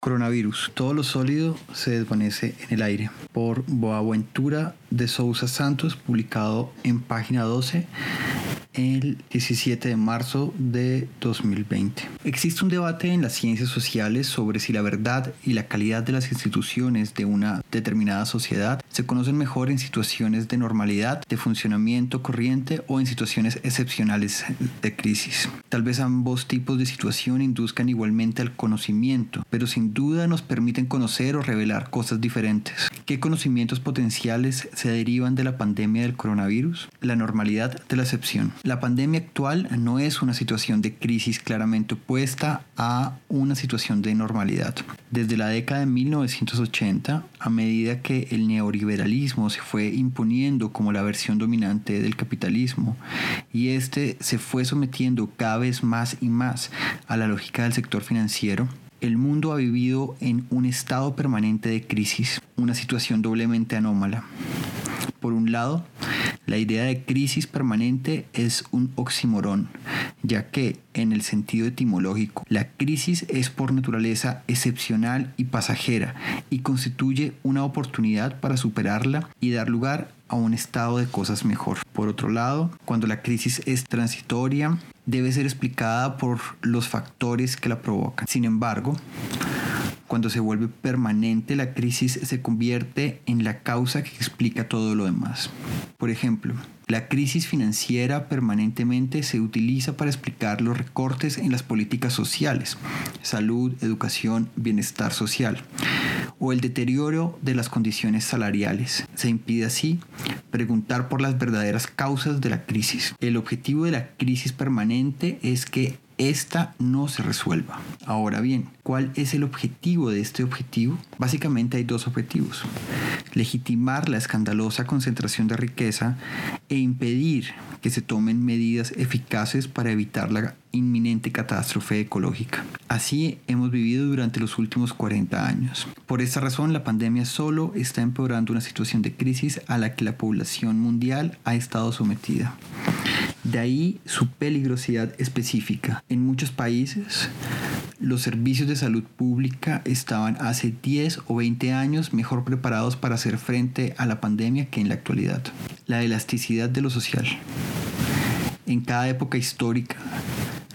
Coronavirus. Todo lo sólido se desvanece en el aire. Por Boaventura de Sousa Santos, publicado en página 12 el 17 de marzo de 2020. Existe un debate en las ciencias sociales sobre si la verdad y la calidad de las instituciones de una determinada sociedad se conocen mejor en situaciones de normalidad, de funcionamiento corriente o en situaciones excepcionales de crisis. Tal vez ambos tipos de situación induzcan igualmente al conocimiento, pero sin duda nos permiten conocer o revelar cosas diferentes. ¿Qué conocimientos potenciales se derivan de la pandemia del coronavirus? La normalidad de la excepción. La pandemia actual no es una situación de crisis claramente opuesta a una situación de normalidad. Desde la década de 1980, a medida que el neoliberalismo se fue imponiendo como la versión dominante del capitalismo y este se fue sometiendo cada vez más y más a la lógica del sector financiero, el mundo ha vivido en un estado permanente de crisis, una situación doblemente anómala. Por un lado, la idea de crisis permanente es un oximorón, ya que, en el sentido etimológico, la crisis es por naturaleza excepcional y pasajera y constituye una oportunidad para superarla y dar lugar a un estado de cosas mejor. Por otro lado, cuando la crisis es transitoria, debe ser explicada por los factores que la provocan. Sin embargo, cuando se vuelve permanente, la crisis se convierte en la causa que explica todo lo demás. Por ejemplo, la crisis financiera permanentemente se utiliza para explicar los recortes en las políticas sociales, salud, educación, bienestar social, o el deterioro de las condiciones salariales. Se impide así preguntar por las verdaderas causas de la crisis. El objetivo de la crisis permanente es que esta no se resuelva. Ahora bien, ¿cuál es el objetivo de este objetivo? Básicamente hay dos objetivos. Legitimar la escandalosa concentración de riqueza e impedir que se tomen medidas eficaces para evitar la inminente catástrofe ecológica. Así hemos vivido durante los últimos 40 años. Por esta razón, la pandemia solo está empeorando una situación de crisis a la que la población mundial ha estado sometida. De ahí su peligrosidad específica. En muchos países, los servicios de salud pública estaban hace 10 o 20 años mejor preparados para hacer frente a la pandemia que en la actualidad. La elasticidad de lo social. En cada época histórica,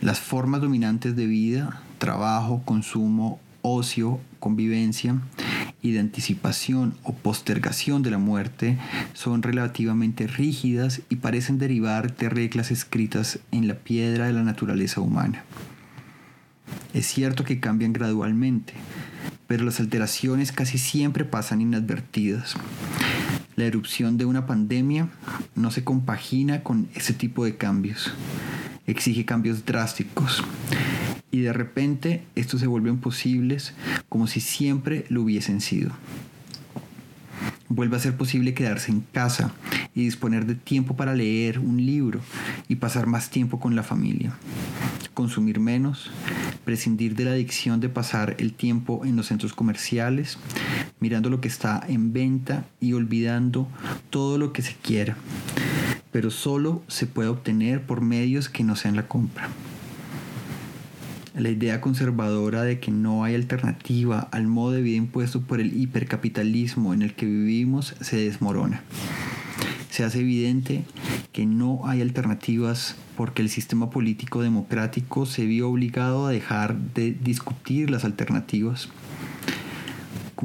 las formas dominantes de vida, trabajo, consumo, ocio, convivencia y de anticipación o postergación de la muerte son relativamente rígidas y parecen derivar de reglas escritas en la piedra de la naturaleza humana. Es cierto que cambian gradualmente, pero las alteraciones casi siempre pasan inadvertidas. La erupción de una pandemia no se compagina con ese tipo de cambios exige cambios drásticos. Y de repente estos se vuelven posibles como si siempre lo hubiesen sido. Vuelve a ser posible quedarse en casa y disponer de tiempo para leer un libro y pasar más tiempo con la familia. Consumir menos, prescindir de la adicción de pasar el tiempo en los centros comerciales, mirando lo que está en venta y olvidando todo lo que se quiera pero solo se puede obtener por medios que no sean la compra. La idea conservadora de que no hay alternativa al modo de vida impuesto por el hipercapitalismo en el que vivimos se desmorona. Se hace evidente que no hay alternativas porque el sistema político democrático se vio obligado a dejar de discutir las alternativas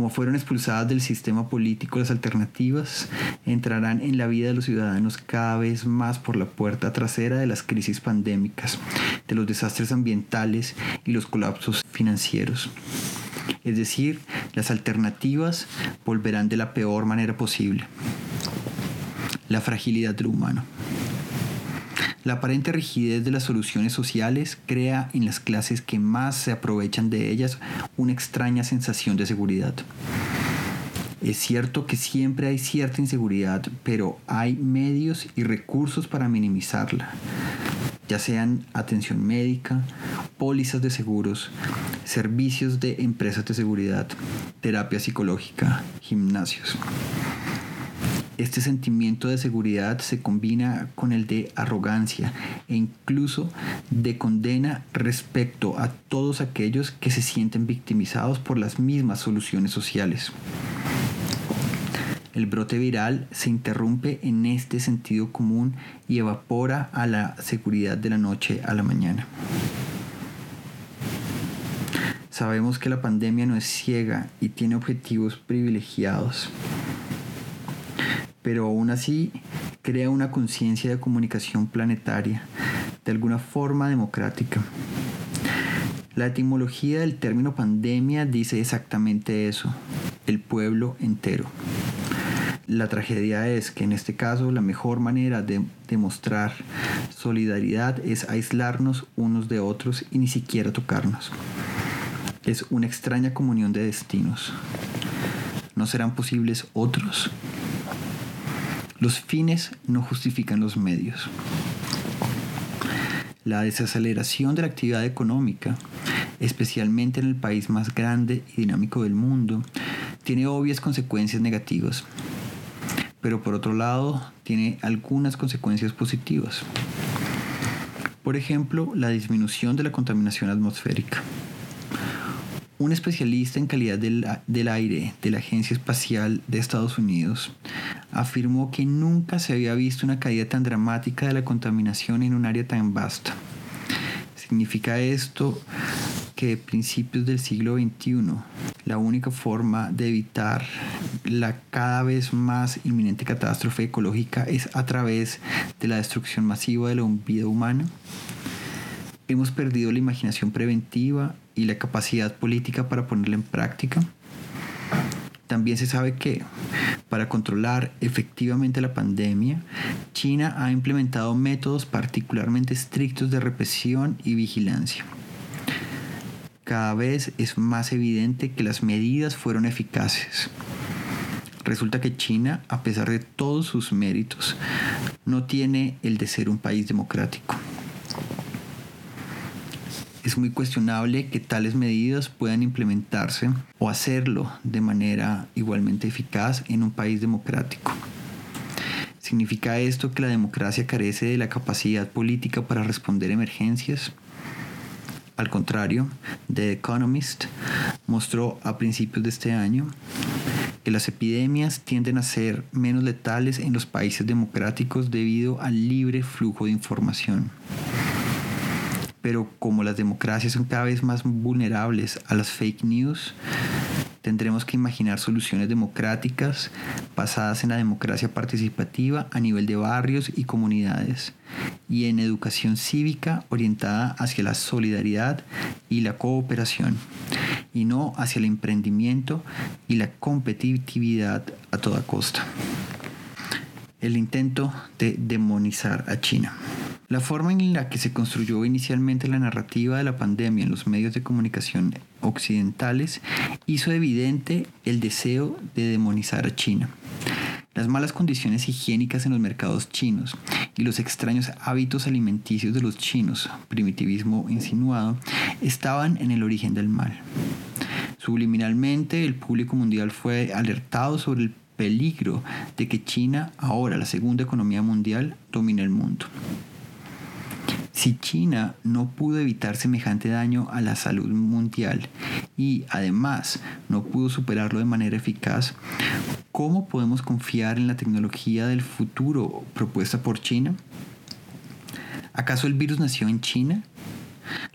como fueron expulsadas del sistema político las alternativas, entrarán en la vida de los ciudadanos cada vez más por la puerta trasera de las crisis pandémicas, de los desastres ambientales y los colapsos financieros. Es decir, las alternativas volverán de la peor manera posible. La fragilidad del humano. La aparente rigidez de las soluciones sociales crea en las clases que más se aprovechan de ellas una extraña sensación de seguridad. Es cierto que siempre hay cierta inseguridad, pero hay medios y recursos para minimizarla, ya sean atención médica, pólizas de seguros, servicios de empresas de seguridad, terapia psicológica, gimnasios. Este sentimiento de seguridad se combina con el de arrogancia e incluso de condena respecto a todos aquellos que se sienten victimizados por las mismas soluciones sociales. El brote viral se interrumpe en este sentido común y evapora a la seguridad de la noche a la mañana. Sabemos que la pandemia no es ciega y tiene objetivos privilegiados pero aún así crea una conciencia de comunicación planetaria, de alguna forma democrática. La etimología del término pandemia dice exactamente eso, el pueblo entero. La tragedia es que en este caso la mejor manera de demostrar solidaridad es aislarnos unos de otros y ni siquiera tocarnos. Es una extraña comunión de destinos. ¿No serán posibles otros? Los fines no justifican los medios. La desaceleración de la actividad económica, especialmente en el país más grande y dinámico del mundo, tiene obvias consecuencias negativas, pero por otro lado tiene algunas consecuencias positivas. Por ejemplo, la disminución de la contaminación atmosférica. Un especialista en calidad del, aire de la Agencia Espacial de Estados Unidos afirmó que nunca se había visto una caída tan dramática de la contaminación en un área tan vasta. Significa esto que a principios del siglo XXI la única forma de evitar la cada vez más inminente catástrofe ecológica es a través de la destrucción masiva de la vida humana. Hemos perdido la imaginación preventiva y la capacidad política para ponerla en práctica. También se sabe que para controlar efectivamente la pandemia, China ha implementado métodos particularmente estrictos de represión y vigilancia. Cada vez es más evidente que las medidas fueron eficaces. Resulta que China, a pesar de todos sus méritos, no tiene el de ser un país democrático es muy cuestionable que tales medidas puedan implementarse o hacerlo de manera igualmente eficaz en un país democrático. ¿Significa esto que la democracia carece de la capacidad política para responder emergencias? Al contrario, The Economist mostró a principios de este año que las epidemias tienden a ser menos letales en los países democráticos debido al libre flujo de información pero como las democracias son cada vez más vulnerables a las fake news, tendremos que imaginar soluciones democráticas basadas en la democracia participativa a nivel de barrios y comunidades y en educación cívica orientada hacia la solidaridad y la cooperación y no hacia el emprendimiento y la competitividad a toda costa. El intento de demonizar a China. La forma en la que se construyó inicialmente la narrativa de la pandemia en los medios de comunicación occidentales hizo evidente el deseo de demonizar a China. Las malas condiciones higiénicas en los mercados chinos y los extraños hábitos alimenticios de los chinos, primitivismo insinuado, estaban en el origen del mal. Subliminalmente, el público mundial fue alertado sobre el peligro de que China, ahora la segunda economía mundial, domine el mundo. Si China no pudo evitar semejante daño a la salud mundial y además no pudo superarlo de manera eficaz, ¿cómo podemos confiar en la tecnología del futuro propuesta por China? ¿Acaso el virus nació en China?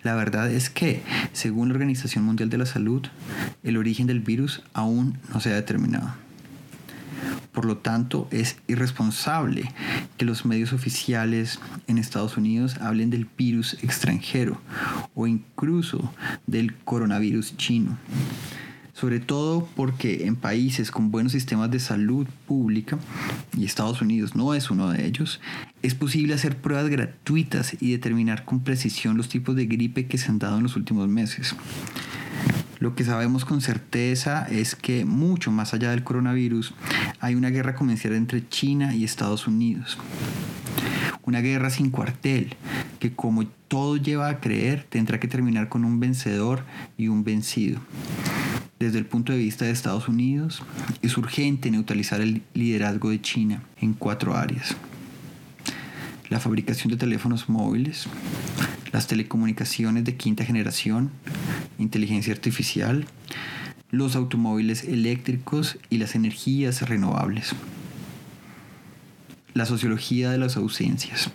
La verdad es que, según la Organización Mundial de la Salud, el origen del virus aún no se ha determinado. Por lo tanto, es irresponsable que los medios oficiales en Estados Unidos hablen del virus extranjero o incluso del coronavirus chino. Sobre todo porque en países con buenos sistemas de salud pública, y Estados Unidos no es uno de ellos, es posible hacer pruebas gratuitas y determinar con precisión los tipos de gripe que se han dado en los últimos meses. Lo que sabemos con certeza es que mucho más allá del coronavirus hay una guerra comercial entre China y Estados Unidos. Una guerra sin cuartel, que como todo lleva a creer, tendrá que terminar con un vencedor y un vencido. Desde el punto de vista de Estados Unidos, es urgente neutralizar el liderazgo de China en cuatro áreas. La fabricación de teléfonos móviles, las telecomunicaciones de quinta generación, inteligencia artificial, los automóviles eléctricos y las energías renovables. La sociología de las ausencias.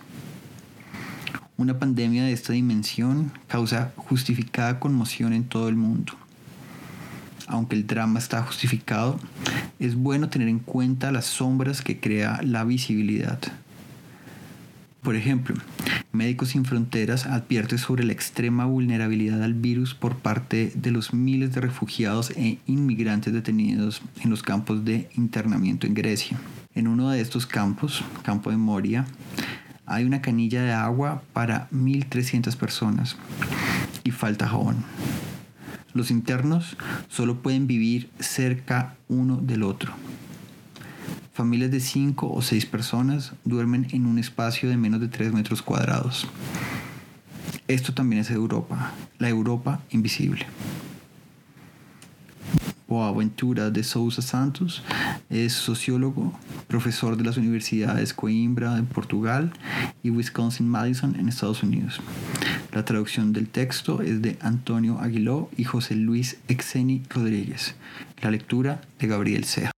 Una pandemia de esta dimensión causa justificada conmoción en todo el mundo. Aunque el drama está justificado, es bueno tener en cuenta las sombras que crea la visibilidad. Por ejemplo, Médicos Sin Fronteras advierte sobre la extrema vulnerabilidad al virus por parte de los miles de refugiados e inmigrantes detenidos en los campos de internamiento en Grecia. En uno de estos campos, campo de Moria, hay una canilla de agua para 1.300 personas y falta jabón. Los internos solo pueden vivir cerca uno del otro. Familias de 5 o 6 personas duermen en un espacio de menos de 3 metros cuadrados. Esto también es Europa, la Europa invisible. Boaventura de Sousa Santos es sociólogo, profesor de las universidades Coimbra en Portugal y Wisconsin Madison en Estados Unidos. La traducción del texto es de Antonio Aguiló y José Luis Exeni Rodríguez. La lectura de Gabriel Ceja.